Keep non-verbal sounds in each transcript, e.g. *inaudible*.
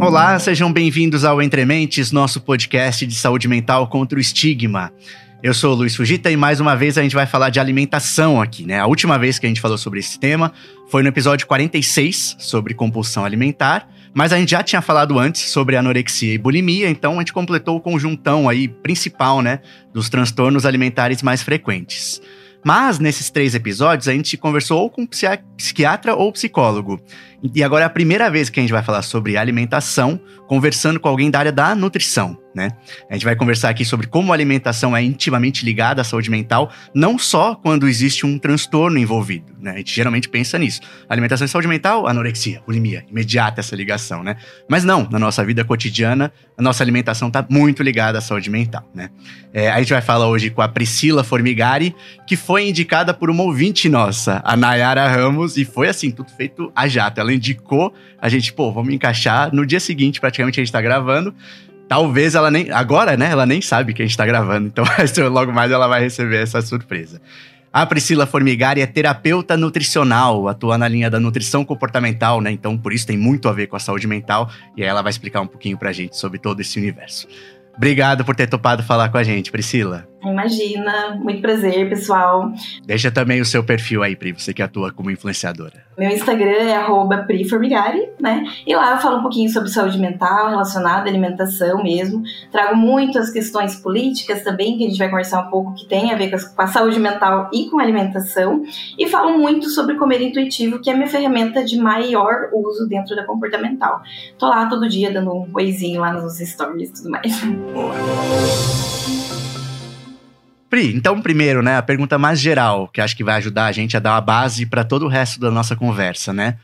Olá, sejam bem-vindos ao Entre Mentes, nosso podcast de saúde mental contra o estigma. Eu sou o Luiz Fugita e mais uma vez a gente vai falar de alimentação aqui, né? A última vez que a gente falou sobre esse tema foi no episódio 46 sobre compulsão alimentar, mas a gente já tinha falado antes sobre anorexia e bulimia, então a gente completou o conjuntão aí principal, né, dos transtornos alimentares mais frequentes. Mas nesses três episódios a gente conversou ou com psiquiatra ou psicólogo. E agora é a primeira vez que a gente vai falar sobre alimentação, conversando com alguém da área da nutrição né? A gente vai conversar aqui sobre como a alimentação é intimamente ligada à saúde mental, não só quando existe um transtorno envolvido, né? A gente geralmente pensa nisso. Alimentação e saúde mental, anorexia, bulimia, imediata essa ligação, né? Mas não, na nossa vida cotidiana, a nossa alimentação está muito ligada à saúde mental, né? É, a gente vai falar hoje com a Priscila Formigari, que foi indicada por uma ouvinte nossa, a Nayara Ramos, e foi assim, tudo feito a jato. Ela indicou, a gente, pô, vamos encaixar. No dia seguinte, praticamente, a gente está gravando. Talvez ela nem. Agora, né? Ela nem sabe que a gente tá gravando. Então, *laughs* logo mais ela vai receber essa surpresa. A Priscila Formigari é terapeuta nutricional, atua na linha da nutrição comportamental, né? Então, por isso tem muito a ver com a saúde mental. E aí ela vai explicar um pouquinho pra gente sobre todo esse universo. Obrigado por ter topado falar com a gente, Priscila. Imagina, muito prazer, pessoal. Deixa também o seu perfil aí, Pri, você que atua como influenciadora. Meu Instagram é @priformigari, né? E lá eu falo um pouquinho sobre saúde mental relacionada à alimentação mesmo. Trago muito as questões políticas também, que a gente vai conversar um pouco que tem a ver com a saúde mental e com a alimentação. E falo muito sobre comer intuitivo, que é a minha ferramenta de maior uso dentro da comportamental. Tô lá todo dia dando um oizinho lá nos stories e tudo mais. Boa. Pri, então primeiro, né, a pergunta mais geral, que acho que vai ajudar a gente a dar uma base para todo o resto da nossa conversa, né?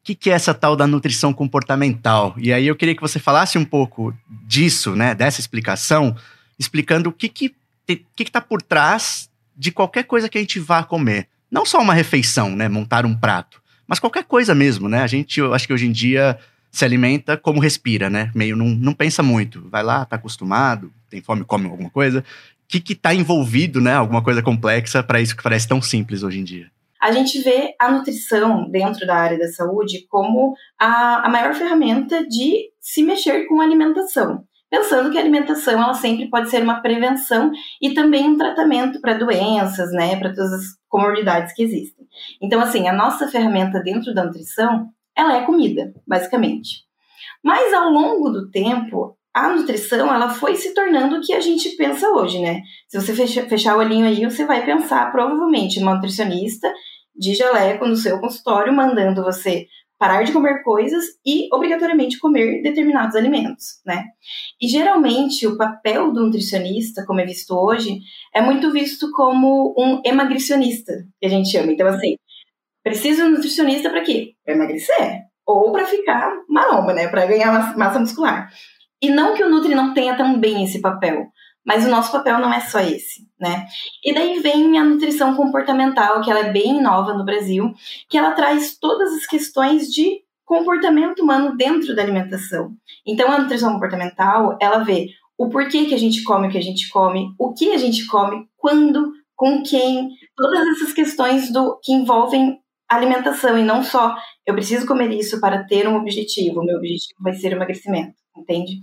O que, que é essa tal da nutrição comportamental? E aí eu queria que você falasse um pouco disso, né, dessa explicação, explicando o que que que está por trás de qualquer coisa que a gente vá comer. Não só uma refeição, né, montar um prato, mas qualquer coisa mesmo, né? A gente, eu acho que hoje em dia se alimenta como respira, né? Meio não, não pensa muito. Vai lá, tá acostumado, tem fome, come alguma coisa que que está envolvido, né? Alguma coisa complexa para isso que parece tão simples hoje em dia. A gente vê a nutrição dentro da área da saúde como a, a maior ferramenta de se mexer com a alimentação pensando que a alimentação ela sempre pode ser uma prevenção e também um tratamento para doenças, né, para todas as comorbidades que existem. Então, assim, a nossa ferramenta dentro da nutrição, ela é comida, basicamente. Mas ao longo do tempo, a nutrição ela foi se tornando o que a gente pensa hoje, né? Se você fechar, fechar o olhinho aí, você vai pensar provavelmente numa nutricionista de jaleco no seu consultório, mandando você parar de comer coisas e obrigatoriamente comer determinados alimentos, né? E geralmente o papel do nutricionista, como é visto hoje, é muito visto como um emagricionista, que a gente chama. Então, assim, preciso de um nutricionista para quê? Para emagrecer ou para ficar maromba, né? Para ganhar massa muscular. E não que o Nutri não tenha também esse papel, mas o nosso papel não é só esse, né? E daí vem a nutrição comportamental, que ela é bem nova no Brasil, que ela traz todas as questões de comportamento humano dentro da alimentação. Então a nutrição comportamental, ela vê o porquê que a gente come o que a gente come, o que a gente come, quando, com quem, todas essas questões do que envolvem alimentação e não só eu preciso comer isso para ter um objetivo, o meu objetivo vai ser emagrecimento entende?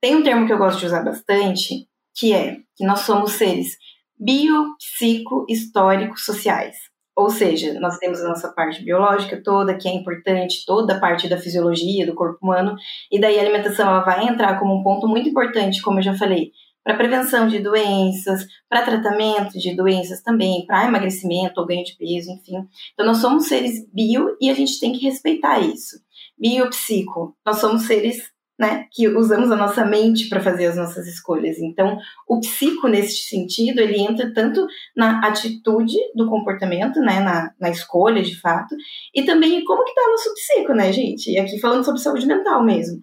Tem um termo que eu gosto de usar bastante, que é que nós somos seres biopsico-históricos sociais. Ou seja, nós temos a nossa parte biológica toda, que é importante, toda a parte da fisiologia do corpo humano, e daí a alimentação ela vai entrar como um ponto muito importante, como eu já falei, para prevenção de doenças, para tratamento de doenças também, para emagrecimento ou ganho de peso, enfim. Então nós somos seres bio e a gente tem que respeitar isso. Biopsico, nós somos seres né, que usamos a nossa mente para fazer as nossas escolhas. Então, o psico, nesse sentido, ele entra tanto na atitude do comportamento, né, na, na escolha, de fato, e também como que está nosso psico, né, gente? E aqui falando sobre saúde mental mesmo.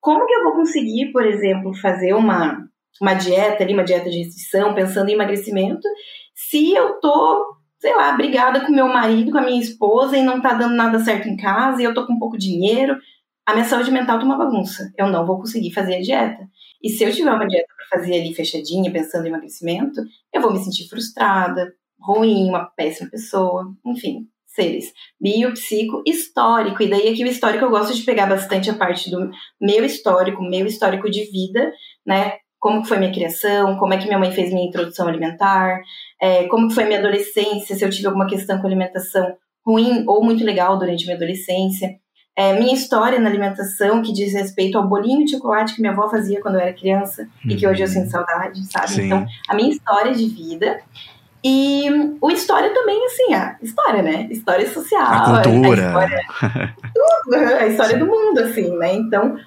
Como que eu vou conseguir, por exemplo, fazer uma, uma dieta ali, uma dieta de restrição, pensando em emagrecimento, se eu tô sei lá, brigada com meu marido, com a minha esposa e não tá dando nada certo em casa e eu tô com pouco dinheiro, a minha saúde mental tá uma bagunça. Eu não vou conseguir fazer a dieta. E se eu tiver uma dieta para fazer ali fechadinha, pensando em emagrecimento, eu vou me sentir frustrada, ruim, uma péssima pessoa, enfim, seres: bio, psico, histórico. E daí aqui o histórico eu gosto de pegar bastante a parte do meu histórico, meu histórico de vida, né? Como foi minha criação, como é que minha mãe fez minha introdução alimentar, é, como foi minha adolescência, se eu tive alguma questão com alimentação ruim ou muito legal durante minha adolescência. É, minha história na alimentação, que diz respeito ao bolinho de chocolate que minha avó fazia quando eu era criança uhum. e que hoje eu sinto saudade, sabe? Sim. Então, a minha história de vida. E o história também, assim, a história, né? História social. A cultura. A história, *laughs* tudo, a história do mundo, assim, né? Então,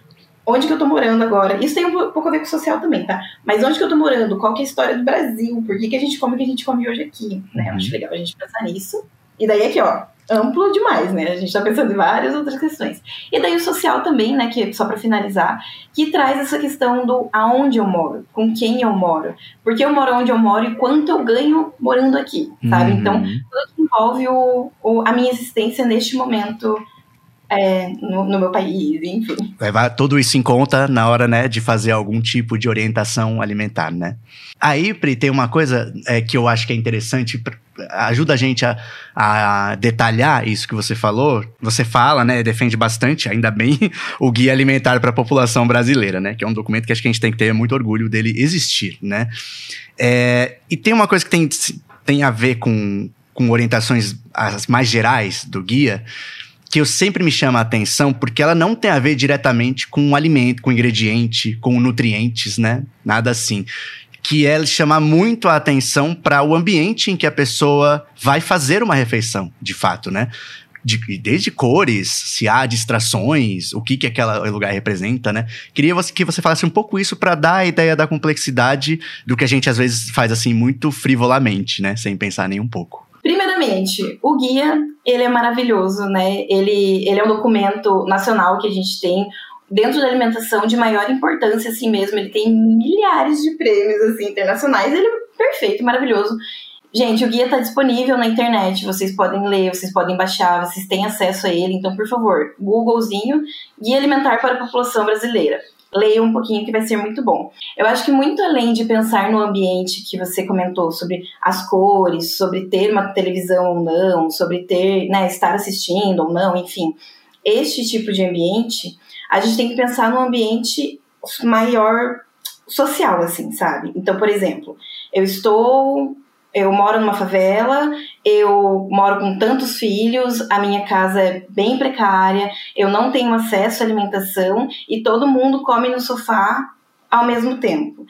onde que eu tô morando agora? Isso tem um pouco a ver com o social também, tá? Mas onde que eu tô morando? Qual que é a história do Brasil? Por que, que a gente come o que a gente come hoje aqui? Né? Uhum. Acho legal a gente pensar nisso. E daí aqui, ó, amplo demais, né? A gente está pensando em várias outras questões. E daí o social também, né? Que só para finalizar, que traz essa questão do aonde eu moro, com quem eu moro, porque eu moro onde eu moro e quanto eu ganho morando aqui, sabe? Uhum. Então tudo que envolve o, o, a minha existência neste momento é, no, no, meu país, enfim. Levar tudo isso em conta na hora, né, de fazer algum tipo de orientação alimentar, né? Aí, Pri, tem uma coisa é, que eu acho que é interessante, ajuda a gente a, a, detalhar isso que você falou. Você fala, né, defende bastante, ainda bem, *laughs* o Guia Alimentar para a População Brasileira, né, que é um documento que acho que a gente tem que ter muito orgulho dele existir, né? É, e tem uma coisa que tem, tem a ver com, com orientações as mais gerais do guia, que eu sempre me chama a atenção porque ela não tem a ver diretamente com o alimento, com o ingrediente, com nutrientes, né? Nada assim. Que é chamar muito a atenção para o ambiente em que a pessoa vai fazer uma refeição, de fato, né? De, desde cores, se há distrações, o que, que aquele lugar representa, né? Queria que você falasse um pouco isso para dar a ideia da complexidade do que a gente às vezes faz assim muito frivolamente, né? Sem pensar nem um pouco. Primeiramente, o guia, ele é maravilhoso, né? Ele, ele é um documento nacional que a gente tem dentro da alimentação de maior importância, assim mesmo. Ele tem milhares de prêmios, assim, internacionais. Ele é perfeito, maravilhoso. Gente, o guia está disponível na internet, vocês podem ler, vocês podem baixar, vocês têm acesso a ele. Então, por favor, Googlezinho, Guia Alimentar para a População Brasileira leia um pouquinho que vai ser muito bom. Eu acho que muito além de pensar no ambiente que você comentou sobre as cores, sobre ter uma televisão ou não, sobre ter, né, estar assistindo ou não, enfim, este tipo de ambiente, a gente tem que pensar no ambiente maior social, assim, sabe? Então, por exemplo, eu estou eu moro numa favela, eu moro com tantos filhos, a minha casa é bem precária, eu não tenho acesso à alimentação e todo mundo come no sofá ao mesmo tempo.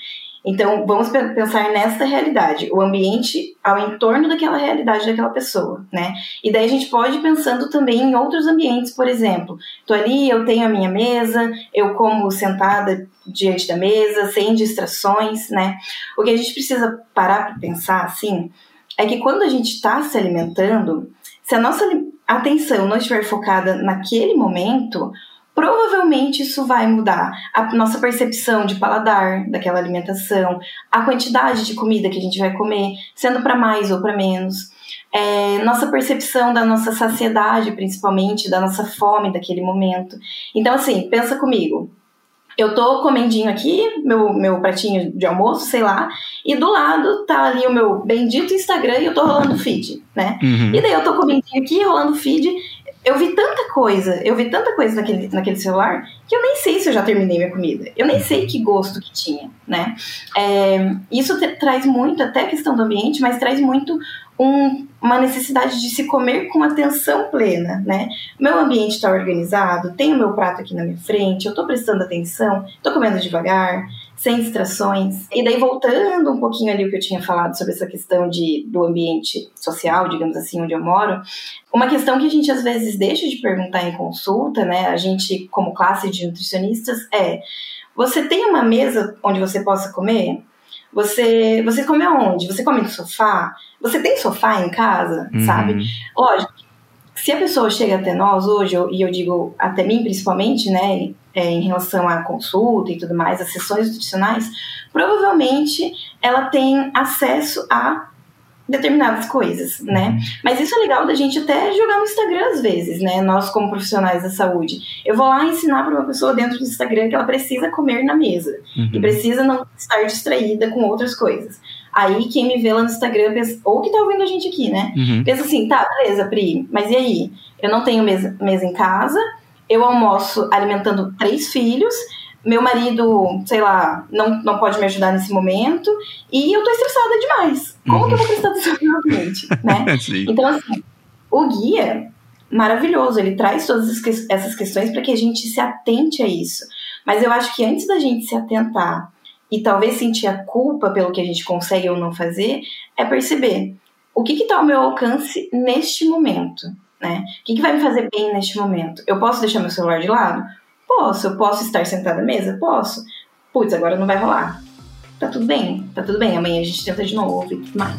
Então, vamos pensar nessa realidade, o ambiente ao entorno daquela realidade daquela pessoa, né? E daí a gente pode ir pensando também em outros ambientes, por exemplo, tô ali, eu tenho a minha mesa, eu como sentada diante da mesa, sem distrações, né? O que a gente precisa parar para pensar, assim, é que quando a gente está se alimentando, se a nossa atenção não estiver focada naquele momento, provavelmente isso vai mudar a nossa percepção de paladar daquela alimentação, a quantidade de comida que a gente vai comer, sendo para mais ou para menos. É, nossa percepção da nossa saciedade, principalmente, da nossa fome daquele momento. Então, assim, pensa comigo. Eu tô comendinho aqui, meu, meu pratinho de almoço, sei lá, e do lado tá ali o meu bendito Instagram e eu tô rolando feed, né? Uhum. E daí eu tô comendinho aqui, rolando feed, eu vi tanta coisa, eu vi tanta coisa naquele, naquele celular que eu nem sei se eu já terminei minha comida. Eu nem sei que gosto que tinha, né? É, isso traz muito, até a questão do ambiente, mas traz muito um, uma necessidade de se comer com atenção plena, né? Meu ambiente está organizado, tem o meu prato aqui na minha frente, eu estou prestando atenção, estou comendo devagar, sem distrações. E daí, voltando um pouquinho ali o que eu tinha falado sobre essa questão de, do ambiente social, digamos assim, onde eu moro, uma questão que a gente às vezes deixa de perguntar em consulta, né, a gente, como classe de nutricionistas, é: você tem uma mesa onde você possa comer? Você, você come aonde? Você come no sofá? Você tem sofá em casa, uhum. sabe? Lógico, se a pessoa chega até nós hoje, e eu digo até mim principalmente, né, é, em relação à consulta e tudo mais, as sessões nutricionais, provavelmente ela tem acesso a determinadas coisas, né? Uhum. Mas isso é legal da gente até jogar no Instagram às vezes, né? Nós como profissionais da saúde. Eu vou lá ensinar para uma pessoa dentro do Instagram que ela precisa comer na mesa uhum. e precisa não estar distraída com outras coisas. Aí quem me vê lá no Instagram, pensa, ou que tá ouvindo a gente aqui, né? Uhum. Pensa assim, tá, beleza, Pri, mas e aí? Eu não tenho mesa, mesa em casa, eu almoço alimentando três filhos, meu marido, sei lá, não, não pode me ajudar nesse momento, e eu tô estressada demais. Como uhum. que eu vou prestar atenção no meu cliente, né? *laughs* então, assim, o guia, maravilhoso, ele traz todas essas questões para que a gente se atente a isso. Mas eu acho que antes da gente se atentar e talvez sentir a culpa pelo que a gente consegue ou não fazer, é perceber o que está ao meu alcance neste momento, né? O que, que vai me fazer bem neste momento? Eu posso deixar meu celular de lado? Posso. Eu posso estar sentada à mesa? Posso. Putz, agora não vai rolar. Tá tudo bem, tá tudo bem. Amanhã a gente tenta de novo e tudo mais.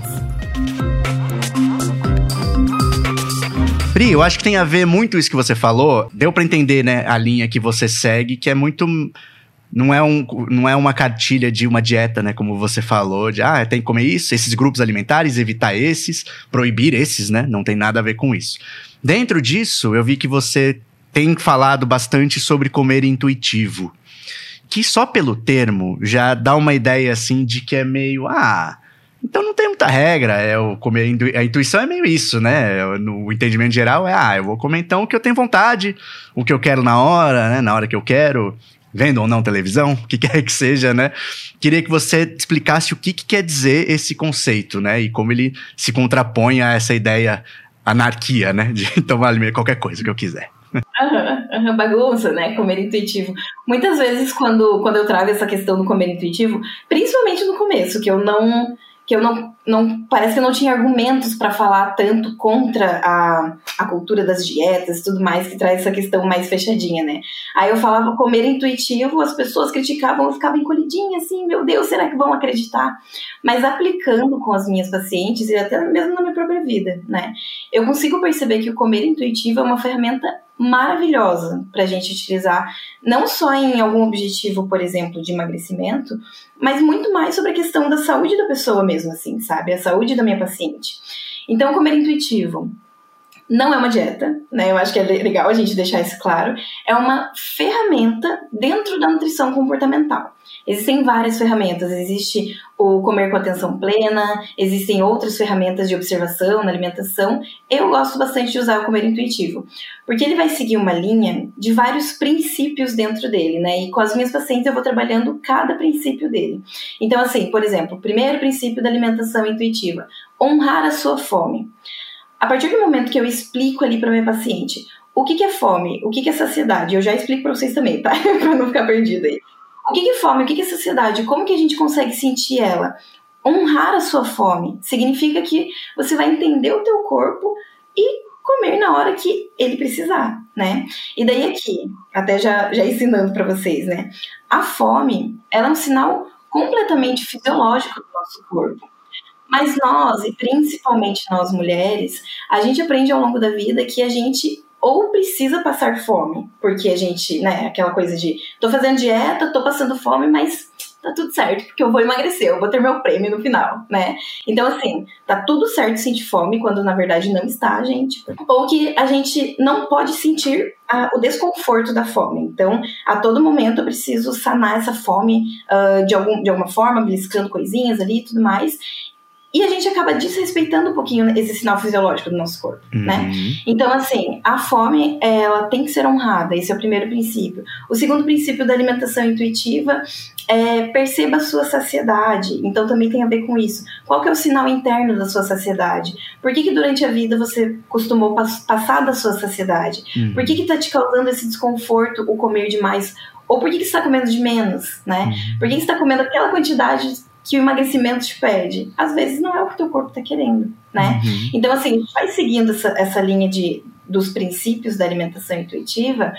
Pri, eu acho que tem a ver muito isso que você falou. Deu para entender, né, a linha que você segue, que é muito não é, um, não é uma cartilha de uma dieta, né? Como você falou, de ah, tem que comer isso, esses grupos alimentares, evitar esses, proibir esses, né? Não tem nada a ver com isso. Dentro disso, eu vi que você tem falado bastante sobre comer intuitivo. Que só pelo termo já dá uma ideia assim de que é meio, ah, então não tem muita regra, é o comer a intuição é meio isso, né? No entendimento geral é, ah, eu vou comer então o que eu tenho vontade, o que eu quero na hora, né? Na hora que eu quero vendo ou não televisão, o que *laughs* quer que seja, né? Queria que você explicasse o que, que quer dizer esse conceito, né? E como ele se contrapõe a essa ideia anarquia, né? De *laughs* tomar qualquer coisa que eu quiser. Uhum, uhum, *laughs* bagunça, né? Comer intuitivo. Muitas vezes, quando, quando eu trago essa questão do comer intuitivo, principalmente no começo, que eu não que eu não, não parece que eu não tinha argumentos para falar tanto contra a, a cultura das dietas e tudo mais, que traz essa questão mais fechadinha, né? Aí eu falava comer intuitivo, as pessoas criticavam, eu ficava encolhidinha assim, meu Deus, será que vão acreditar? Mas aplicando com as minhas pacientes e até mesmo na minha própria vida, né? Eu consigo perceber que o comer intuitivo é uma ferramenta maravilhosa para a gente utilizar, não só em algum objetivo, por exemplo, de emagrecimento, mas muito mais sobre a questão da saúde da pessoa mesmo, assim, sabe? A saúde da minha paciente. Então, comer intuitivo não é uma dieta, né? Eu acho que é legal a gente deixar isso claro. É uma ferramenta dentro da nutrição comportamental. Existem várias ferramentas. Existe o comer com atenção plena, existem outras ferramentas de observação na alimentação. Eu gosto bastante de usar o comer intuitivo, porque ele vai seguir uma linha de vários princípios dentro dele, né? E com as minhas pacientes eu vou trabalhando cada princípio dele. Então, assim, por exemplo, o primeiro princípio da alimentação intuitiva: honrar a sua fome. A partir do momento que eu explico ali para minha paciente o que, que é fome, o que, que é saciedade, eu já explico para vocês também, tá? *laughs* para não ficar perdido aí. O que, é fome? O que, é sociedade? Como que a gente consegue sentir ela? Honrar a sua fome significa que você vai entender o teu corpo e comer na hora que ele precisar, né? E daí aqui, até já, já ensinando para vocês, né? A fome, ela é um sinal completamente fisiológico do nosso corpo. Mas nós, e principalmente nós mulheres, a gente aprende ao longo da vida que a gente ou precisa passar fome, porque a gente, né, aquela coisa de tô fazendo dieta, tô passando fome, mas tá tudo certo, porque eu vou emagrecer, eu vou ter meu prêmio no final, né? Então, assim, tá tudo certo sentir fome, quando na verdade não está, gente. Ou que a gente não pode sentir a, o desconforto da fome. Então, a todo momento eu preciso sanar essa fome uh, de, algum, de alguma forma, beliscando coisinhas ali e tudo mais. E a gente acaba desrespeitando um pouquinho esse sinal fisiológico do nosso corpo, né? uhum. né? Então, assim, a fome, ela tem que ser honrada, esse é o primeiro princípio. O segundo princípio da alimentação intuitiva é perceba a sua saciedade. Então, também tem a ver com isso. Qual que é o sinal interno da sua saciedade? Por que, que durante a vida você costumou passar da sua saciedade? Uhum. Por que que tá te causando esse desconforto o comer demais? Ou por que, que você está comendo de menos, né? Uhum. Por que, que você está comendo aquela quantidade que o emagrecimento te pede. Às vezes não é o que o teu corpo está querendo, né? Uhum. Então, assim, vai seguindo essa, essa linha de, dos princípios da alimentação intuitiva,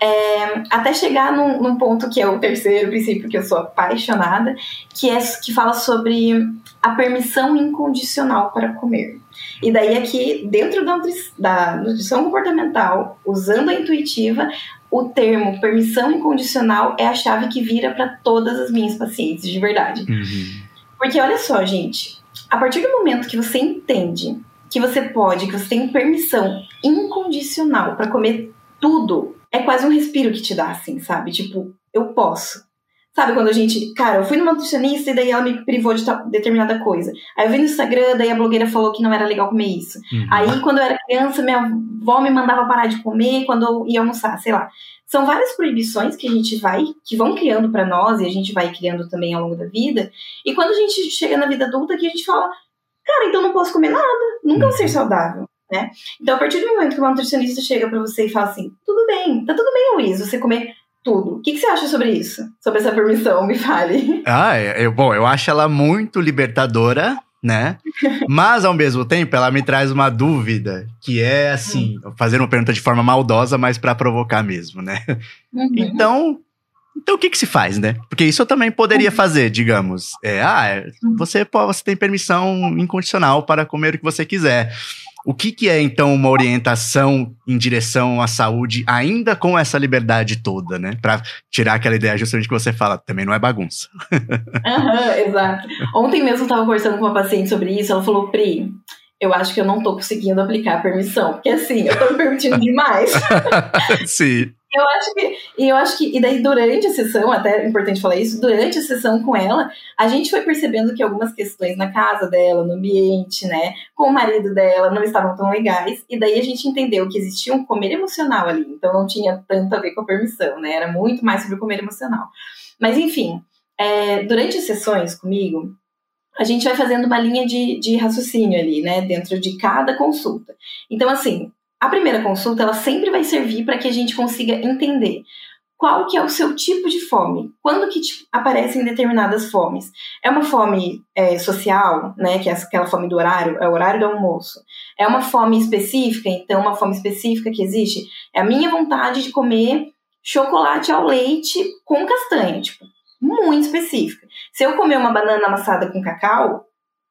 é, até chegar num, num, ponto que é o terceiro princípio que eu sou apaixonada, que é que fala sobre a permissão incondicional para comer. E daí aqui, dentro da, da nutrição comportamental, usando a intuitiva, o termo permissão incondicional é a chave que vira para todas as minhas pacientes, de verdade. Uhum. Porque olha só, gente, a partir do momento que você entende que você pode, que você tem permissão incondicional para comer tudo, é quase um respiro que te dá, assim, sabe? Tipo, eu posso. Sabe quando a gente, cara, eu fui numa nutricionista e daí ela me privou de determinada coisa. Aí eu vi no Instagram, daí a blogueira falou que não era legal comer isso. Uhum. Aí quando eu era criança, minha avó me mandava parar de comer quando eu ia almoçar, sei lá. São várias proibições que a gente vai, que vão criando para nós e a gente vai criando também ao longo da vida. E quando a gente chega na vida adulta, que a gente fala, cara, então não posso comer nada, nunca vou ser uhum. saudável. Né? Então, a partir do momento que uma nutricionista chega para você e fala assim: tudo bem, tá tudo bem, Luiz, você comer tudo. O que, que, você acha sobre isso? Sobre essa permissão? Me fale. Ah, eu, bom, eu acho ela muito libertadora, né? *laughs* Mas, ao mesmo tempo, ela me traz uma dúvida, que é, assim, hum. fazer uma pergunta de forma maldosa, mas para provocar mesmo, né? Uhum. Então, então o que que se faz, né? Porque isso eu também poderia uhum. fazer, digamos. É, ah, é, uhum. você, você tem permissão incondicional para comer o que você quiser. O que, que é, então, uma orientação em direção à saúde, ainda com essa liberdade toda, né? Para tirar aquela ideia justamente que você fala, também não é bagunça. *laughs* Aham, exato. Ontem mesmo eu estava conversando com uma paciente sobre isso, ela falou, Pri, eu acho que eu não estou conseguindo aplicar a permissão, porque assim, eu estou me permitindo demais. *laughs* Sim. Eu acho que, eu acho que, e daí durante a sessão, até é importante falar isso, durante a sessão com ela, a gente foi percebendo que algumas questões na casa dela, no ambiente, né, com o marido dela, não estavam tão legais, e daí a gente entendeu que existia um comer emocional ali, então não tinha tanto a ver com a permissão, né, era muito mais sobre o comer emocional. Mas enfim, é, durante as sessões comigo, a gente vai fazendo uma linha de, de raciocínio ali, né, dentro de cada consulta. Então, assim, a primeira consulta, ela sempre vai servir para que a gente consiga entender qual que é o seu tipo de fome, quando que aparecem determinadas fomes. É uma fome é, social, né, que é aquela fome do horário, é o horário do almoço. É uma fome específica, então uma fome específica que existe é a minha vontade de comer chocolate ao leite com castanha, tipo, muito específica. Se eu comer uma banana amassada com cacau,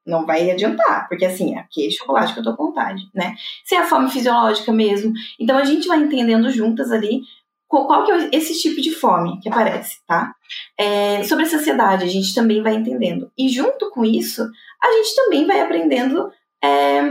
não vai adiantar, porque assim, é aquele chocolate que eu tô com vontade, né? Se é a fome fisiológica mesmo. Então a gente vai entendendo juntas ali qual que é esse tipo de fome que aparece, tá? É, sobre a saciedade, a gente também vai entendendo. E junto com isso, a gente também vai aprendendo é,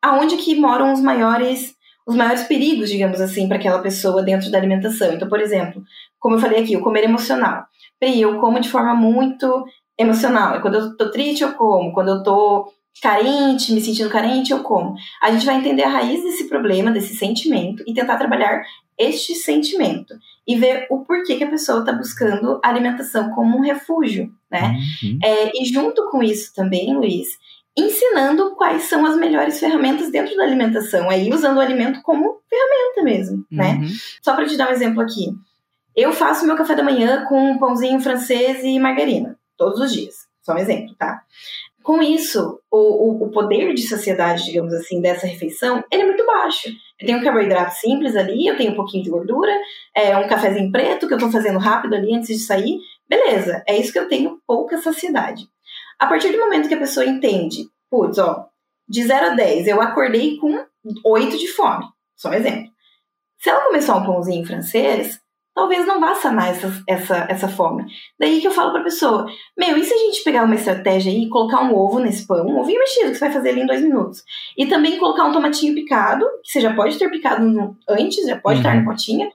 aonde que moram os maiores os maiores perigos, digamos assim, para aquela pessoa dentro da alimentação. Então, por exemplo, como eu falei aqui, o comer emocional. Bem, eu como de forma muito emocional. É quando eu tô triste, eu como. Quando eu tô carente, me sentindo carente, eu como. A gente vai entender a raiz desse problema, desse sentimento e tentar trabalhar este sentimento e ver o porquê que a pessoa está buscando a alimentação como um refúgio, né? Uhum. É, e junto com isso também, Luiz, ensinando quais são as melhores ferramentas dentro da alimentação, aí usando o alimento como ferramenta mesmo, né? uhum. né? Só para te dar um exemplo aqui, eu faço meu café da manhã com um pãozinho francês e margarina todos os dias. Só um exemplo, tá? Com isso, o, o, poder de saciedade, digamos assim, dessa refeição, ele é muito baixo. Eu tenho um carboidrato simples ali, eu tenho um pouquinho de gordura, é um cafezinho preto que eu tô fazendo rápido ali antes de sair. Beleza, é isso que eu tenho pouca saciedade. A partir do momento que a pessoa entende, putz, ó, de 0 a 10, eu acordei com 8 de fome. Só um exemplo. Se ela começar um pãozinho francês, talvez não vá sanar essa, essa, essa fome. Daí que eu falo pra pessoa, meu, e se a gente pegar uma estratégia e colocar um ovo nesse pão, um ovinho mexido que você vai fazer ali em dois minutos, e também colocar um tomatinho picado, que você já pode ter picado antes, já pode uhum. estar na potinha,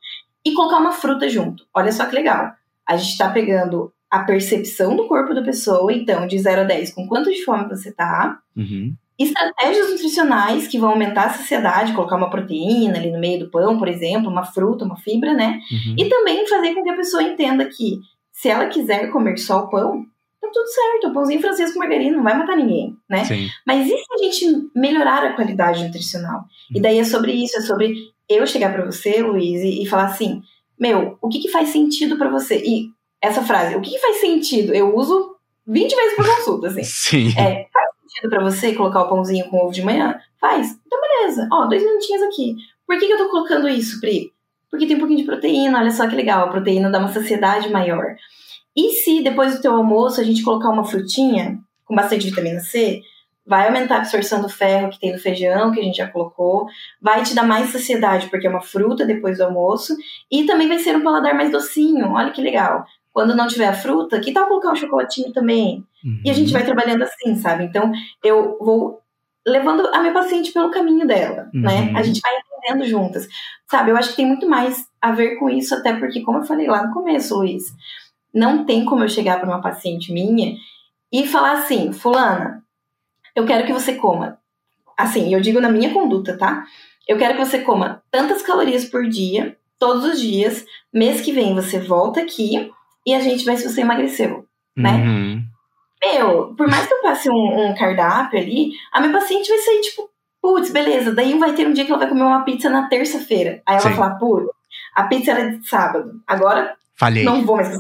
e colocar uma fruta junto. Olha só que legal. A gente tá pegando a percepção do corpo da pessoa, então, de 0 a 10, com quanto de fome você tá, uhum estratégias nutricionais que vão aumentar a saciedade, colocar uma proteína ali no meio do pão, por exemplo, uma fruta, uma fibra, né? Uhum. E também fazer com que a pessoa entenda que se ela quiser comer só o pão, tá tudo certo, o pãozinho francês com margarina não vai matar ninguém, né? Sim. Mas e se a gente melhorar a qualidade nutricional? Uhum. E daí é sobre isso, é sobre eu chegar para você, Luiz, e, e, falar assim, meu, o que que faz sentido para você? E essa frase, o que que faz sentido? Eu uso 20 vezes por consulta, assim. Sim. É, sentido para você colocar o pãozinho com ovo de manhã? Faz. Então, beleza. Ó, dois minutinhos aqui. Por que, que eu tô colocando isso, Pri? Porque tem um pouquinho de proteína, olha só que legal. A proteína dá uma saciedade maior. E se depois do teu almoço a gente colocar uma frutinha com bastante vitamina C, vai aumentar a absorção do ferro que tem no feijão, que a gente já colocou, vai te dar mais saciedade, porque é uma fruta depois do almoço, e também vai ser um paladar mais docinho, olha que legal. Quando não tiver a fruta, que tal colocar um chocolatinho também? Uhum. E a gente uhum. vai trabalhando assim, sabe? Então, eu vou levando a minha paciente pelo caminho dela, uhum. né? A gente vai entendendo juntas. Sabe, eu acho que tem muito mais a ver com isso, até porque, como eu falei lá no começo, Luiz, Não tem como eu chegar para uma paciente minha e falar assim, fulana, eu quero que você coma. Assim, eu digo na minha conduta, tá? Eu quero que você coma tantas calorias por dia, todos os dias. Mês que vem você volta aqui e a gente vai se você emagreceu, né? Uhum. Meu, por mais que eu passe um, um cardápio ali, a minha paciente vai sair tipo, putz, beleza. Daí vai ter um dia que ela vai comer uma pizza na terça-feira. Aí ela Sim. vai falar, pô, a pizza era de sábado. Agora Falhei. não vou mais.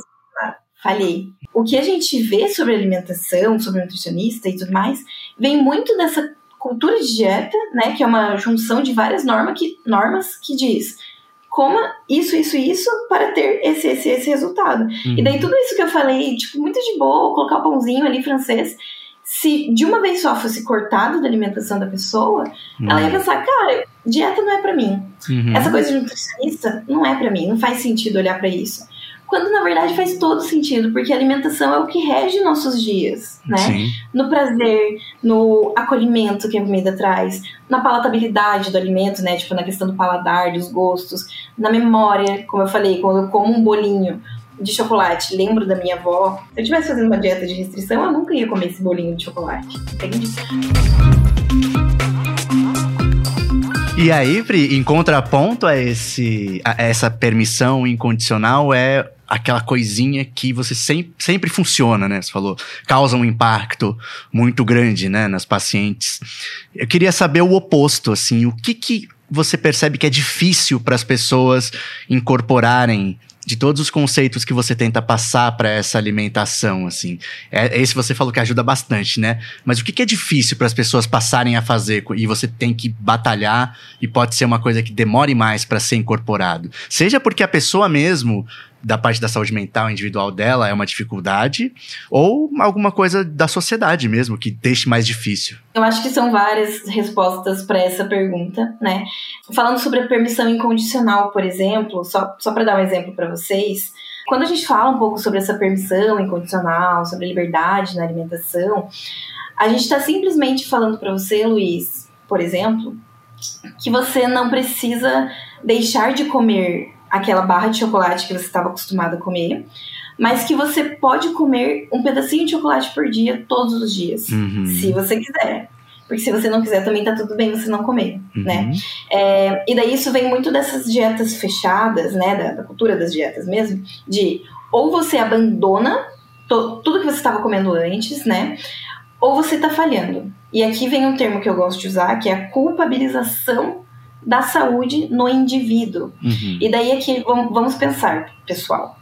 Falhei. O que a gente vê sobre alimentação, sobre nutricionista e tudo mais, vem muito dessa cultura de dieta, né? Que é uma junção de várias normas que, normas que diz coma isso, isso, isso para ter esse, esse, esse resultado. Uhum. E daí tudo isso que eu falei, tipo, muito de boa, colocar o pãozinho ali francês, se de uma vez só fosse cortado da alimentação da pessoa, ela ia pensar, cara, dieta não é pra mim. Uhum. Essa coisa de nutricionista não é pra mim, não faz sentido olhar pra isso. Quando na verdade faz todo sentido, porque a alimentação é o que rege nossos dias, né? Sim. No prazer, no acolhimento que a comida traz, na palatabilidade do alimento, né? Tipo, na questão do paladar, dos gostos, na memória, como eu falei, quando eu como um bolinho de chocolate, lembro da minha avó. Se eu estivesse fazendo uma dieta de restrição, eu nunca ia comer esse bolinho de chocolate. Entende? E aí, Pri, em contraponto a, esse, a essa permissão incondicional, é aquela coisinha que você sempre, sempre funciona, né? Você falou, causa um impacto muito grande, né, nas pacientes. Eu queria saber o oposto, assim, o que que você percebe que é difícil para as pessoas incorporarem de todos os conceitos que você tenta passar para essa alimentação, assim. É, esse você falou que ajuda bastante, né? Mas o que, que é difícil para as pessoas passarem a fazer e você tem que batalhar e pode ser uma coisa que demore mais para ser incorporado? Seja porque a pessoa mesmo da parte da saúde mental individual dela é uma dificuldade ou alguma coisa da sociedade mesmo que deixe mais difícil. Eu acho que são várias respostas para essa pergunta, né? Falando sobre a permissão incondicional, por exemplo, só, só para dar um exemplo para vocês, quando a gente fala um pouco sobre essa permissão incondicional, sobre a liberdade na alimentação, a gente está simplesmente falando para você, Luiz, por exemplo, que você não precisa deixar de comer aquela barra de chocolate que você estava acostumado a comer, mas que você pode comer um pedacinho de chocolate por dia todos os dias, Uhum. se você quiser. Porque se você não quiser, também tá tudo bem você não comer, Uhum. né? É, e daí isso vem muito dessas dietas fechadas, né? Da, da cultura das dietas mesmo, de ou você abandona to- tudo que você estava comendo antes, né? Ou você tá falhando. E aqui vem um termo que eu gosto de usar, que é a culpabilização da saúde no indivíduo. Uhum. E daí aqui vamos vamos pensar, pessoal.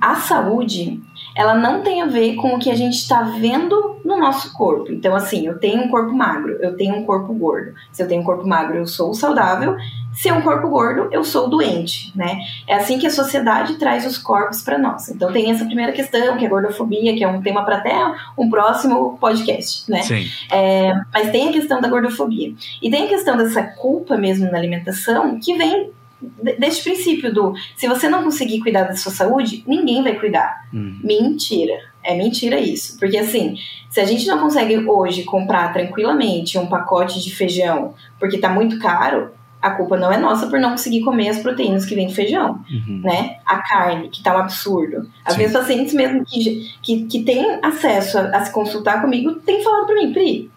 A saúde, ela não tem a ver com o que a gente está vendo no nosso corpo. Então, assim, eu tenho um corpo magro, eu tenho um corpo gordo. Se eu tenho um corpo magro, eu sou saudável. Se é um corpo gordo, eu sou doente, né? É assim que a sociedade traz os corpos para nós. Então tem essa primeira questão, que é a gordofobia, que é um tema para até um próximo podcast, né? Sim. É, mas tem a questão da gordofobia. E tem a questão dessa culpa mesmo na alimentação, que vem de- deste princípio do se você não conseguir cuidar da sua saúde, ninguém vai cuidar. Uhum. Mentira. É mentira isso. Porque assim, se a gente não consegue hoje comprar tranquilamente um pacote de feijão porque tá muito caro, a culpa não é nossa por não conseguir comer as proteínas que vem do feijão Uhum. né? A carne, que tá um absurdo. Às Sim. vezes pacientes mesmo que, que, que têm acesso a, a se consultar comigo têm falado pra mim, Pri,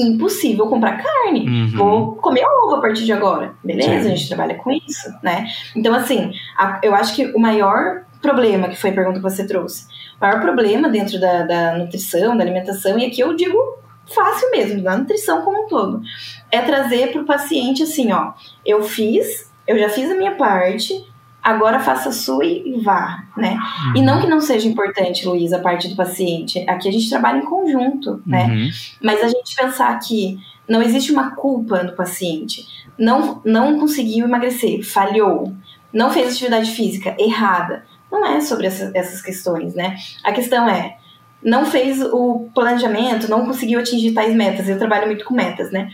impossível comprar carne. Uhum. Vou comer ovo a partir de agora. Beleza, Sim. a gente trabalha com isso, né? Então, assim, a- eu acho que o maior problema, que foi a pergunta que você trouxe, o maior problema dentro da, da nutrição, da alimentação, e aqui eu digo fácil mesmo, da nutrição como um todo, é trazer pro paciente assim, ó, eu fiz, eu já fiz a minha parte, agora faça a sua e vá, né? E não que não seja importante, Luiz, a parte do paciente. Aqui a gente trabalha em conjunto, né? Uhum. Mas a gente pensar que não existe uma culpa no paciente. Não, não conseguiu emagrecer, falhou. Não fez atividade física, errada. Não é sobre essa- essas questões, né? A questão é, não fez o planejamento, não conseguiu atingir tais metas. Eu trabalho muito com metas, né?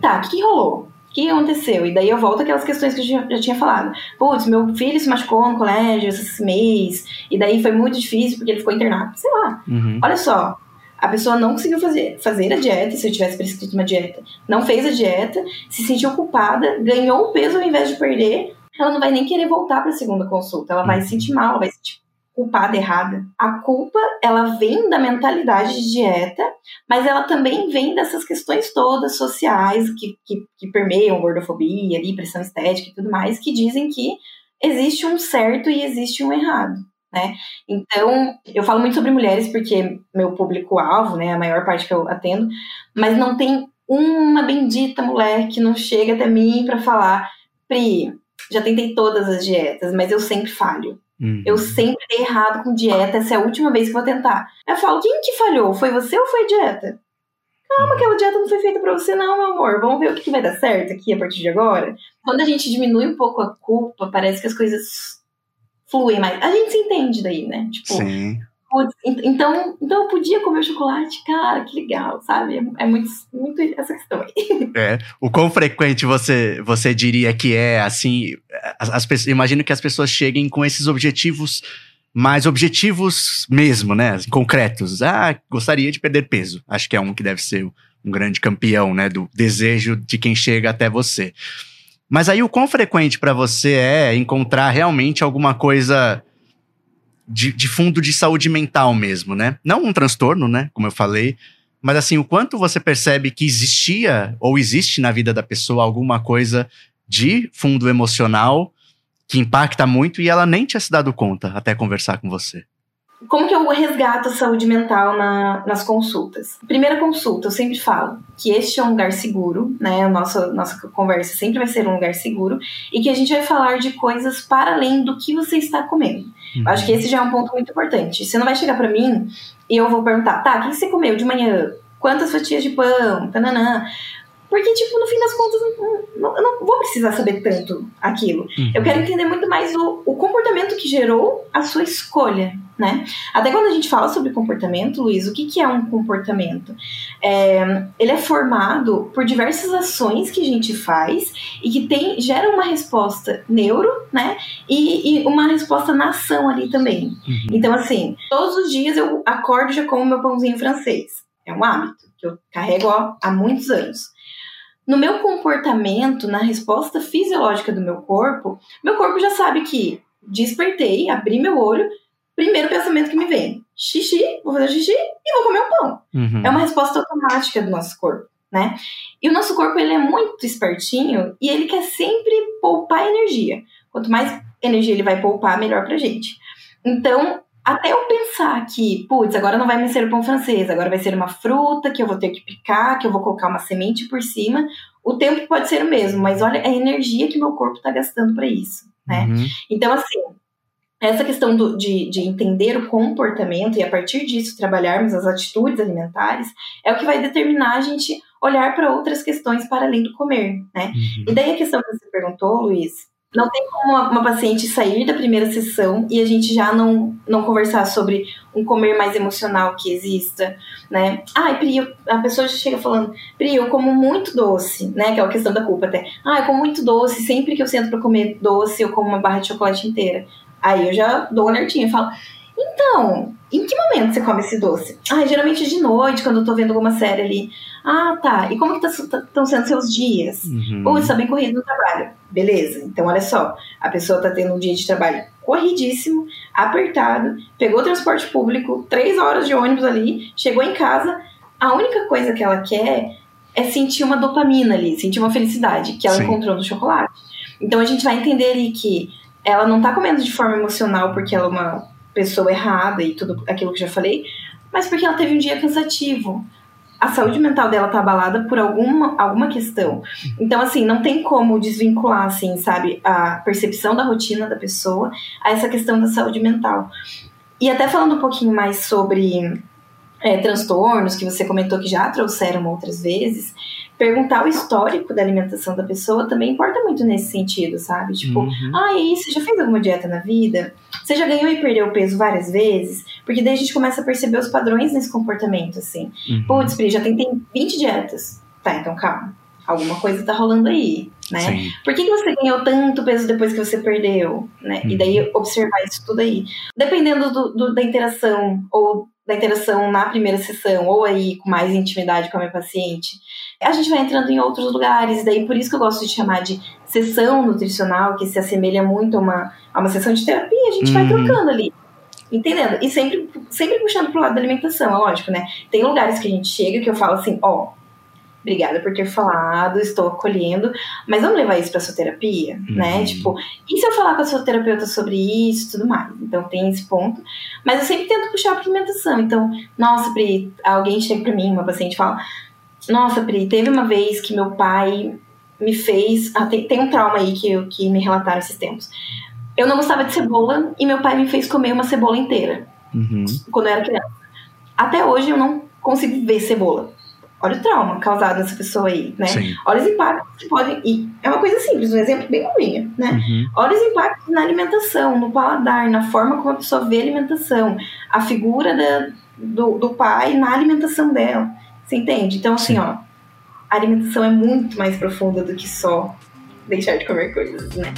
Tá, o que, que rolou? O que aconteceu? E daí eu volto àquelas questões que eu já, tinha falado. Putz, meu filho se machucou no colégio esse mês, e daí foi muito difícil porque ele ficou internado. Sei lá, Uhum. Olha só, a pessoa não conseguiu fazer, fazer a dieta, se eu tivesse prescrito uma dieta, não fez a dieta, se sentiu culpada, ganhou o peso ao invés de perder, ela não vai nem querer voltar para a segunda consulta, ela vai se sentir mal, ela vai sentir culpada errada. A culpa, ela vem da mentalidade de dieta, mas ela também vem dessas questões todas sociais que, que, que permeiam gordofobia, ali, pressão estética e tudo mais, que dizem que existe um certo e existe um errado. Né? Então, eu falo muito sobre mulheres porque meu público-alvo, né, a maior parte que eu atendo, mas não tem uma bendita mulher que não chega até mim para falar, Pri, já tentei todas as dietas, mas eu sempre falho. Uhum. Eu sempre dei errado com dieta, essa é a última vez que vou tentar. Eu falo, quem que falhou? Foi você ou foi a dieta? Calma, uhum. aquela dieta não foi feita pra você, não, meu amor. Vamos ver o que, que vai dar certo aqui a partir de agora. Quando a gente diminui um pouco a culpa, parece que as coisas fluem mais. A gente se entende daí, né? Tipo, Sim. Putz, então, então eu podia comer chocolate, cara, que legal, sabe? É, muito, muito essa questão aí. É. O quão frequente você, você diria que é, assim, as, as imagino que as pessoas cheguem com esses objetivos mais objetivos mesmo, né? Assim, concretos. Ah, gostaria de perder peso. Acho que é um que deve ser um grande campeão, né? Do desejo de quem chega até você. Mas aí o quão frequente para você é encontrar realmente alguma coisa de, de fundo de saúde mental mesmo, né? Não um transtorno, né? Como eu falei, mas assim, o quanto você percebe que existia ou existe na vida da pessoa alguma coisa de fundo emocional que impacta muito e ela nem tinha se dado conta até conversar com você. Como que eu resgato a saúde mental na, nas consultas? Primeira consulta, eu sempre falo que este é um lugar seguro, né? A nossa, nossa conversa sempre vai ser um lugar seguro e que a gente vai falar de coisas para além do que você está comendo. Uhum. Acho que esse já é um ponto muito importante. Você não vai chegar para mim e eu vou perguntar, tá, o que você comeu de manhã? Quantas fatias de pão? Tananã. Porque, tipo, no fim das contas, não, eu não vou precisar saber tanto aquilo. Uhum. Eu quero entender muito mais o, o comportamento que gerou a sua escolha, né? Até quando a gente fala sobre comportamento, Luiz, o que, que é um comportamento? É, ele é formado por diversas ações que a gente faz e que tem, gera uma resposta neuro, né? E, e uma resposta na ação ali também. Uhum. Então, assim, todos os dias eu acordo e já como meu pãozinho francês. É um hábito que eu carrego ó, há muitos anos. No meu comportamento, na resposta fisiológica do meu corpo, meu corpo já sabe que despertei, abri meu olho, primeiro pensamento que me vem: xixi, vou fazer xixi e vou comer um pão. Uhum. É uma resposta automática do nosso corpo, né? E o nosso corpo ele é muito espertinho e ele quer sempre poupar energia. Quanto mais energia ele vai poupar, melhor pra gente. Então, até eu pensar que, putz, agora não vai mais ser o pão francês, agora vai ser uma fruta que eu vou ter que picar, que eu vou colocar uma semente por cima. O tempo pode ser o mesmo, mas olha a energia que meu corpo está gastando para isso, né? Uhum. Então, assim, essa questão do, de, de entender o comportamento e a partir disso trabalharmos as atitudes alimentares é o que vai determinar a gente olhar para outras questões para além do comer, né? Uhum. E daí a questão que você perguntou, Luiz, não tem como uma, uma, paciente sair da primeira sessão e a gente já não, não conversar sobre um comer mais emocional que exista, né? Ai, Pri, eu, a pessoa já chega falando, Pri, eu como muito doce, né? Aquela questão da culpa até. Ah, eu como muito doce, sempre que eu sento para comer doce, eu como uma barra de chocolate inteira. Aí eu já dou um alertinho falo, então, em que momento você come esse doce? Ah, geralmente de noite, quando eu tô vendo alguma série ali. Ah, tá. E como que estão tá, tá sendo seus dias? Uhum. Ou está bem corrido no trabalho. Beleza. Então, olha só. A pessoa tá tendo um dia de trabalho corridíssimo, apertado, pegou o transporte público, três horas de ônibus ali, chegou em casa. A única coisa que ela quer é sentir uma dopamina ali, sentir uma felicidade que ela Sim. encontrou no chocolate. Então, a gente vai entender ali que ela não tá comendo de forma emocional porque ela é uma pessoa errada e tudo aquilo que já falei, mas porque ela teve um dia cansativo a saúde mental dela tá abalada por alguma, alguma questão. Então, assim, não tem como desvincular, assim, sabe, a percepção da rotina da pessoa a essa questão da saúde mental. E até falando um pouquinho mais sobre é, transtornos, que você comentou que já trouxeram outras vezes, perguntar o histórico da alimentação da pessoa também importa muito nesse sentido, sabe? Tipo, uhum. ah, e aí, você já fez alguma dieta na vida? Você já ganhou e perdeu peso várias vezes? Porque daí a gente começa a perceber os padrões nesse comportamento, assim. Uhum. Putz, Pri, já tentei 20 dietas. Tá, então calma. Alguma coisa tá rolando aí, né? Sim. Por que, que você ganhou tanto peso depois que você perdeu, né? Uhum. E daí uhum. observar isso tudo aí. Dependendo do, do, da interação ou da interação na primeira sessão ou aí com mais intimidade com a minha paciente, a gente vai entrando em outros lugares. Daí por isso que eu gosto de chamar de sessão nutricional, que se assemelha muito a uma, a uma sessão de terapia. A gente uhum. vai trocando ali. Entendendo? E sempre, sempre puxando pro lado da alimentação, é lógico, né? Tem lugares que a gente chega que eu falo assim, ó, obrigada por ter falado, estou acolhendo, mas vamos levar isso para sua terapia, né? uhum. né? Tipo, e se eu falar com a sua terapeuta sobre isso e tudo mais? Então tem esse ponto, mas eu sempre tento puxar para alimentação. Então, nossa, Pri, alguém chega para mim, uma paciente fala: "Nossa, Pri, teve uma vez que meu pai me fez, ah, tem, tem um trauma aí que que me relataram esses tempos. Eu não gostava de cebola e meu pai me fez comer uma cebola inteira uhum. quando eu era criança. Até hoje eu não consigo ver cebola olha o trauma causado nessa pessoa aí, né? Sim. Olha os impactos que podem. E é uma coisa simples, um exemplo bem ruim, né? Uhum. Olha os impactos na alimentação, no paladar, na forma como a pessoa vê a alimentação, a figura da, do, do pai na alimentação dela. Você entende? Então, assim, Sim. ó, a alimentação é muito mais profunda do que só deixar de comer coisas, né?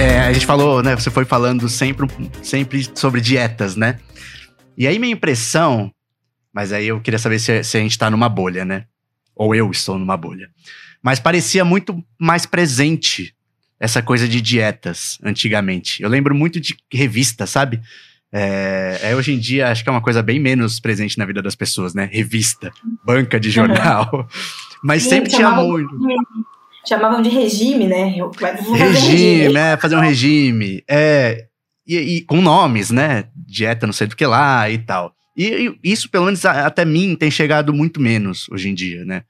É, a gente falou, né? Você foi falando sempre, sempre sobre dietas, né? E aí minha impressão, mas aí eu queria saber se, se a gente tá numa bolha, né? Ou eu estou numa bolha. Mas parecia muito mais presente essa coisa de dietas antigamente. Eu lembro muito de revista, sabe? É, é, hoje em dia acho que é uma coisa bem menos presente na vida das pessoas, né? Revista, banca de jornal. Uhum. *laughs* Mas Sim, sempre tinha muito. chamavam de regime, né? regime, regime, é, fazer um regime. É, e, e, com nomes, né? Dieta não sei do que lá e tal. E, e isso, pelo menos até mim, tem chegado muito menos hoje em dia, né?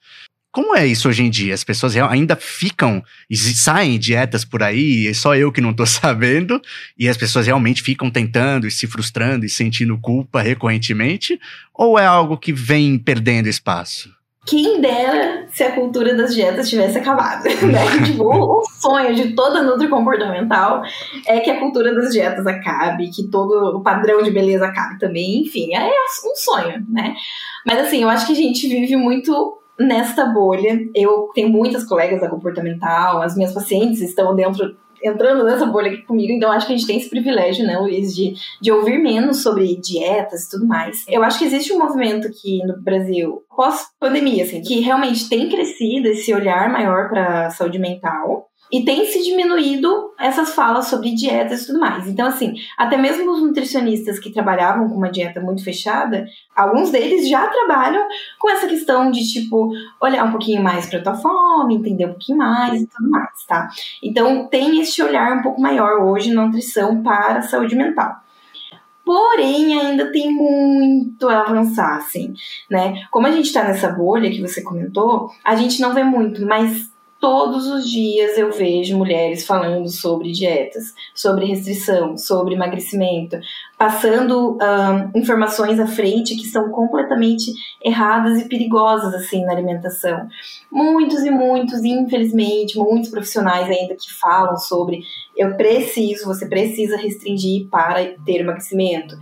Como é isso hoje em dia? As pessoas ainda ficam e saem dietas por aí, e só eu que não tô *laughs* sabendo, e as pessoas realmente ficam tentando e se frustrando e sentindo culpa recorrentemente? Ou é algo que vem perdendo espaço? Quem dera se a cultura das dietas tivesse acabado, *laughs* né? *laughs* tipo, o, sonho de toda nutri comportamental é que a cultura das dietas acabe, que todo o padrão de beleza acabe também, enfim, é um sonho, né? Mas assim, eu acho que a gente vive muito nesta bolha. Eu tenho muitas colegas da comportamental, as minhas pacientes estão dentro entrando nessa bolha aqui comigo, então acho que a gente tem esse privilégio, né, Luiz, de, de ouvir menos sobre dietas e tudo mais. Eu acho que existe um movimento aqui no Brasil, pós-pandemia, assim, que realmente tem crescido esse olhar maior para saúde mental. E tem se diminuído essas falas sobre dietas e tudo mais. Então, assim, até mesmo os nutricionistas que trabalhavam com uma dieta muito fechada, alguns deles já trabalham com essa questão de, tipo, olhar um pouquinho mais para tua fome, entender um pouquinho mais e tudo mais, tá? Então, tem esse olhar um pouco maior hoje na nutrição para a saúde mental. Porém, ainda tem muito a avançar, assim, né? Como a gente tá nessa bolha que você comentou, a gente não vê muito, mas todos os dias eu vejo mulheres falando sobre dietas, sobre restrição, sobre emagrecimento, passando informações à frente que são completamente erradas e perigosas assim na alimentação. Muitos e muitos, infelizmente, muitos profissionais ainda que falam sobre eu preciso, você precisa restringir para ter emagrecimento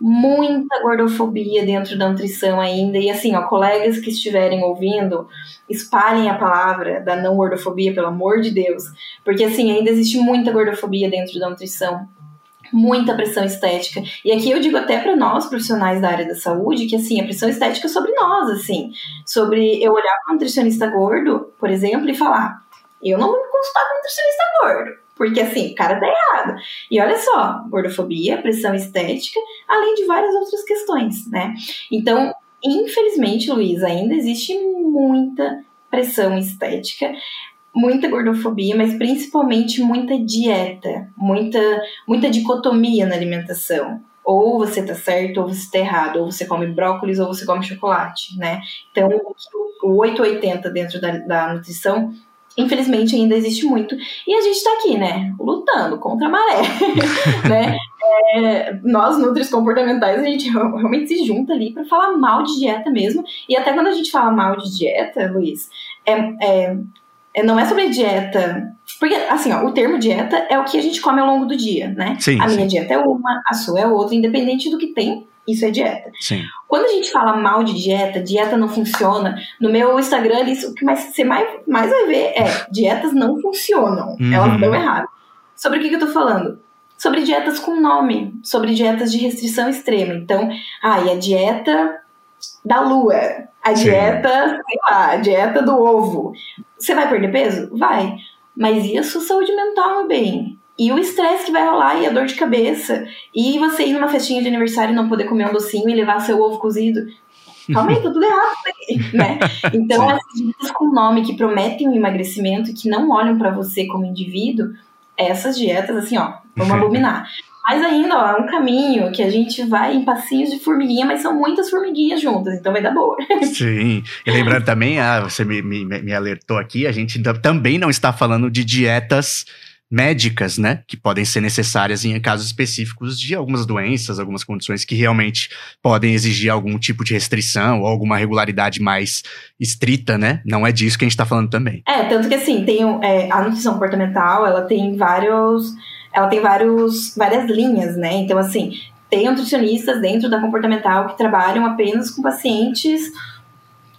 muita gordofobia dentro da nutrição ainda. E assim, ó, colegas que estiverem ouvindo, espalhem a palavra da não gordofobia, pelo amor de Deus. Porque assim, ainda existe muita gordofobia dentro da nutrição. Muita pressão estética. E aqui eu digo até para nós, profissionais da área da saúde, que assim, a pressão estética é sobre nós, assim. Sobre eu olhar para um nutricionista gordo, por exemplo, e falar: eu não vou me consultar com um nutricionista gordo porque assim, o cara tá errado. E olha só, gordofobia, pressão estética, além de várias outras questões, né? Então, infelizmente, Luiz, ainda existe muita pressão estética, muita gordofobia, mas principalmente muita dieta, muita, muita dicotomia na alimentação. Ou você tá certo, ou você tá errado, ou você come brócolis, ou você come chocolate, né? Então, o 880 dentro da, da nutrição infelizmente ainda existe muito. E a gente está aqui, né, lutando contra a maré, *laughs* né? É, nós, nutris comportamentais, a gente realmente se junta ali para falar mal de dieta mesmo. E até quando a gente fala mal de dieta, Luiz, é, é, é não é sobre dieta. Porque, assim, ó, o termo dieta é o que a gente come ao longo do dia, né? Sim, a sim. minha dieta é uma, a sua é outra, independente do que tem isso é dieta. Sim. Quando a gente fala mal de dieta, dieta não funciona, no meu Instagram, isso, o que mais, você mais, mais vai ver é dietas não funcionam, uhum. elas dão errado. Sobre o que, que eu tô falando? Sobre dietas com nome, sobre dietas de restrição extrema. Então, ah, e a dieta da lua, a Sim. dieta, sei lá, a dieta do ovo. Você vai perder peso? Vai. Mas e a sua saúde mental, meu bem? E o estresse que vai rolar e a dor de cabeça. E você ir numa festinha de aniversário e não poder comer um docinho e levar seu ovo cozido. Calma aí, tá tudo errado aqui, *laughs* né? Então, as dietas com nome que prometem um emagrecimento e que não olham para você como indivíduo, essas dietas, assim, ó, vamos *laughs* abominar. Mas ainda, ó, é um caminho que a gente vai em passinhos de formiguinha, mas são muitas formiguinhas juntas, então vai dar boa. *laughs* Sim. E lembrando também, ah, você me, me, me alertou aqui, a gente também não está falando de dietas médicas, né, que podem ser necessárias em casos específicos de algumas doenças, algumas condições que realmente podem exigir algum tipo de restrição ou alguma regularidade mais estrita, né? Não é disso que a gente está falando também. É, tanto que assim, tem é, a nutrição comportamental, ela tem vários, ela tem vários, várias linhas, né? Então assim, tem nutricionistas dentro da comportamental que trabalham apenas com pacientes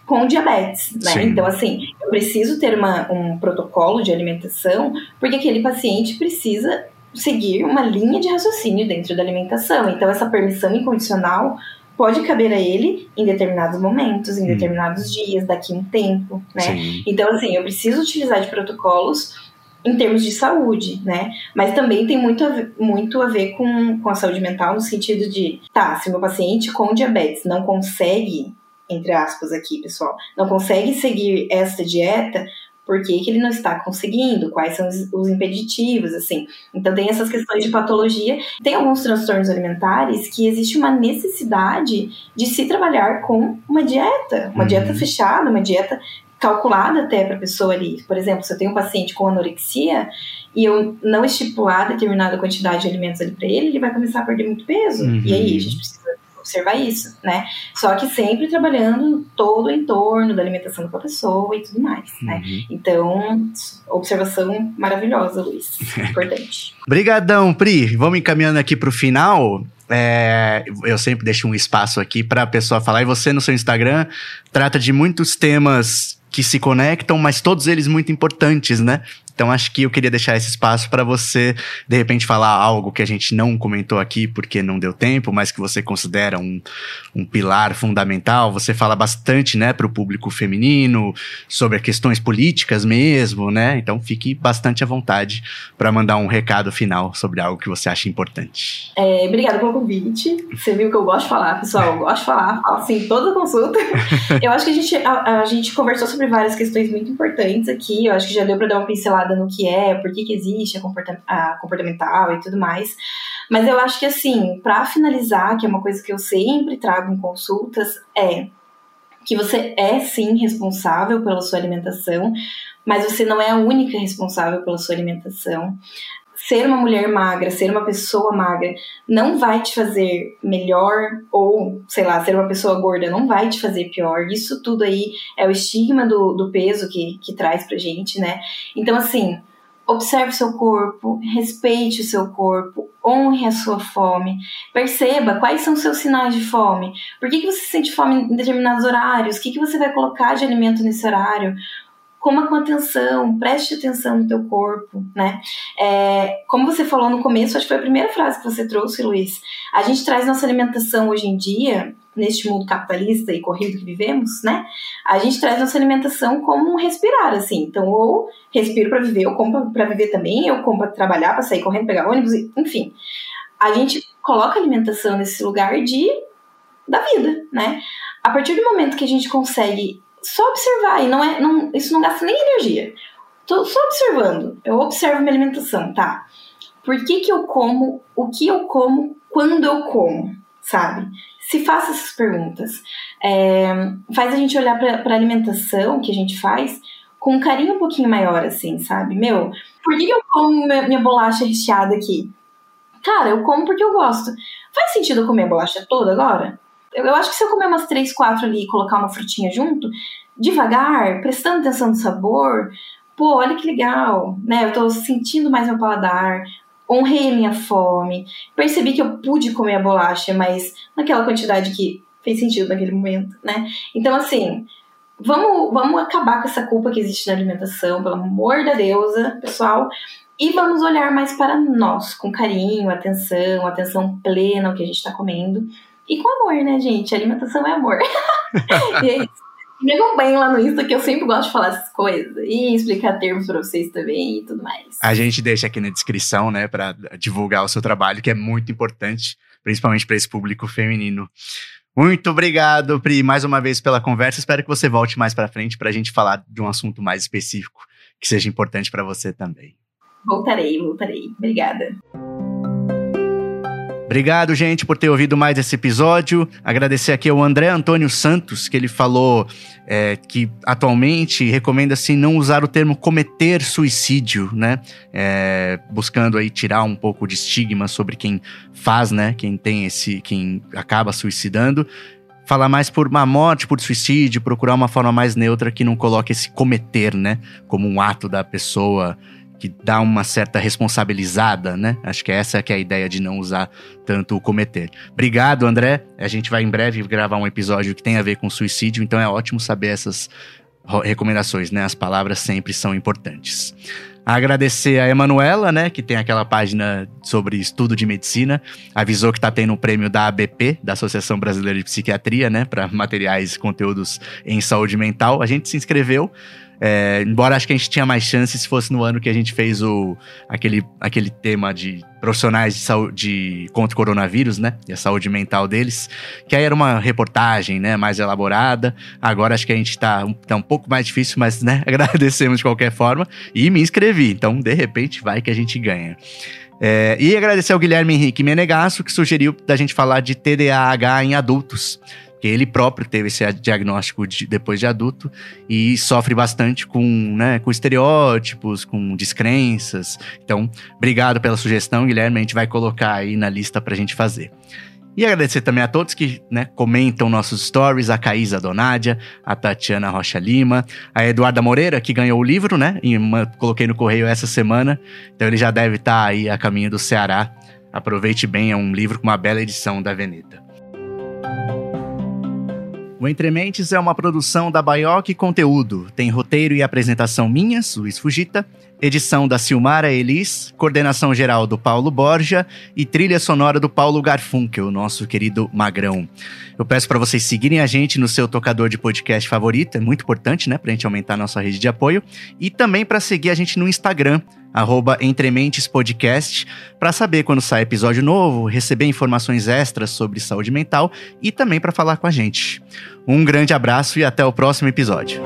com diabetes, né? Sim. Então, assim, eu preciso ter uma, um protocolo de alimentação, porque aquele paciente precisa seguir uma linha de raciocínio dentro da alimentação. Então, essa permissão incondicional pode caber a ele em determinados momentos, em hum. determinados dias, daqui a um tempo, né? Sim. Então, assim, eu preciso utilizar de protocolos em termos de saúde, né? Mas também tem muito a ver, muito a ver com, com a saúde mental, no sentido de, tá, se meu paciente com diabetes não consegue entre aspas aqui, pessoal, não consegue seguir esta dieta, por que, que ele não está conseguindo? Quais são os, os impeditivos, assim? Então tem essas questões de patologia. Tem alguns transtornos alimentares que existe uma necessidade de se trabalhar com uma dieta, uma uhum. dieta fechada, uma dieta calculada até para a pessoa ali. Por exemplo, se eu tenho um paciente com anorexia e eu não estipular determinada quantidade de alimentos ali para ele, ele vai começar a perder muito peso. Uhum. E aí a gente precisa observar isso, né? Só que sempre trabalhando todo o entorno da alimentação da pessoa e tudo mais, né? uhum. né? Então, observação maravilhosa, Luiz. *laughs* Importante. Obrigadão, Pri. Vamos encaminhando aqui para o final. É, eu sempre deixo um espaço aqui para a pessoa falar. E você no seu Instagram trata de muitos temas que se conectam, mas todos eles muito importantes, né? Então acho que eu queria deixar esse espaço para você, de repente, falar algo que a gente não comentou aqui porque não deu tempo, mas que você considera um, um pilar fundamental. Você fala bastante, né, para o público feminino, sobre questões políticas mesmo, né? Então fique bastante à vontade para mandar um recado final sobre algo que você acha importante. É, obrigada pelo convite. Você viu que eu gosto de falar, pessoal. Eu gosto de falar, falo assim, toda consulta. *laughs* eu acho que a gente, a, a gente conversou sobre várias questões muito importantes aqui. Eu acho que já deu para dar uma pincelada no que é, por que, que existe a, comporta a comportamental e tudo mais. Mas eu acho que, assim, para finalizar, que é uma coisa que eu sempre trago em consultas, é que você é sim responsável pela sua alimentação, mas você não é a única responsável pela sua alimentação ser uma mulher magra, ser uma pessoa magra, não vai te fazer melhor, ou, sei lá, ser uma pessoa gorda não vai te fazer pior. Isso tudo aí é o estigma do, do peso que, que traz pra gente, né? Então, assim, observe o seu corpo, respeite o seu corpo, honre a sua fome, perceba quais são os seus sinais de fome. Por que, que você sente fome em determinados horários? O que, que você vai colocar de alimento nesse horário? Coma com atenção, preste atenção no teu corpo, né? É, como você falou no começo, acho que foi a primeira frase que você trouxe, Luiz. A gente traz nossa alimentação hoje em dia, neste mundo capitalista e corrido que vivemos, né? A gente traz nossa alimentação como um respirar, assim. Então, ou respiro para viver, ou como para viver também, ou como para trabalhar, para sair correndo, pegar ônibus, enfim. A gente coloca a alimentação nesse lugar de da vida, né? A partir do momento que a gente consegue só observar, e não é, não, isso não gasta nem energia. Tô só observando. Eu observo minha alimentação, tá? Por que, que eu como, o que eu como, quando eu como, sabe? Se faça essas perguntas. É, faz a gente olhar para a alimentação que a gente faz com um carinho um pouquinho maior, assim, sabe? Meu, por que, eu como minha, minha bolacha recheada aqui? Cara, eu como porque eu gosto. Faz sentido eu comer a bolacha toda agora? Eu, acho que se eu comer umas três, quatro ali e colocar uma frutinha junto, devagar, prestando atenção no sabor, pô, olha que legal, né? Eu tô sentindo mais meu paladar, honrei a minha fome, percebi que eu pude comer a bolacha, mas naquela quantidade que fez sentido naquele momento, né? Então, assim, vamos, vamos acabar com essa culpa que existe na alimentação, pelo amor da deusa, pessoal, e vamos olhar mais para nós, com carinho, atenção, atenção plena ao que a gente está comendo. E com amor, né, gente? alimentação é amor. *laughs* e é isso. Me acompanhem lá no Insta, que eu sempre gosto de falar essas coisas e explicar termos para vocês também e tudo mais. A gente deixa aqui na descrição, né, para divulgar o seu trabalho, que é muito importante, principalmente para esse público feminino. Muito obrigado, Pri, mais uma vez pela conversa. Espero que você volte mais para frente para a gente falar de um assunto mais específico que seja importante para você também. Voltarei, voltarei. Obrigada. Obrigado, gente, por ter ouvido mais esse episódio. Agradecer aqui ao André Antônio Santos, que ele falou é, que atualmente recomenda-se não usar o termo cometer suicídio, né? É, buscando aí tirar um pouco de estigma sobre quem faz, né? Quem tem esse, quem acaba suicidando. Falar mais por uma morte, por suicídio, procurar uma forma mais neutra que não coloque esse cometer, né? Como um ato da pessoa que dá uma certa responsabilizada, né? Acho que essa que é a ideia de não usar tanto o cometer. Obrigado, André. A gente vai em breve gravar um episódio que tem a ver com suicídio, então é ótimo saber essas recomendações, né? As palavras sempre são importantes. Agradecer a Emanuela, né, que tem aquela página sobre estudo de medicina, avisou que está tendo um prêmio da ABP, da Associação Brasileira de Psiquiatria, né, para materiais e conteúdos em saúde mental. A gente se inscreveu. É, embora acho que a gente tinha mais chance se fosse no ano que a gente fez o, aquele, aquele tema de profissionais de saúde contra o coronavírus, né? E a saúde mental deles. Que aí era uma reportagem, né? Mais elaborada. Agora acho que a gente tá, tá um pouco mais difícil, mas, né? *laughs* Agradecemos de qualquer forma. E me inscrevi. Então, de repente, vai que a gente ganha. É, e agradecer ao Guilherme Henrique Menegasso, que sugeriu da gente falar de TDAH em adultos que ele próprio teve esse diagnóstico de, depois de adulto e sofre bastante com, né, com estereótipos, com descrenças. Então, obrigado pela sugestão, Guilherme. A gente vai colocar aí na lista para a gente fazer. E agradecer também a todos que né, comentam nossos stories, a Caísa Donádia, a Tatiana Rocha Lima, a Eduarda Moreira, que ganhou o livro, né? E uma, coloquei no correio essa semana. Então ele já deve estar tá aí a caminho do Ceará. Aproveite bem, é um livro com uma bela edição da Veneta. O Entre Mentes é uma produção da Baioc Conteúdo. Tem roteiro e apresentação minhas, Luiz Fugita, edição da Silmara Elis, coordenação geral do Paulo Borja e trilha sonora do Paulo Garfunkel, nosso querido Magrão. Eu peço para vocês seguirem a gente no seu tocador de podcast favorito, é muito importante, né, pra gente aumentar a nossa rede de apoio, e também para seguir a gente no Instagram, arroba Entrementes Podcast, para saber quando sai episódio novo, receber informações extras sobre saúde mental e também para falar com a gente. Um grande abraço e até o próximo episódio.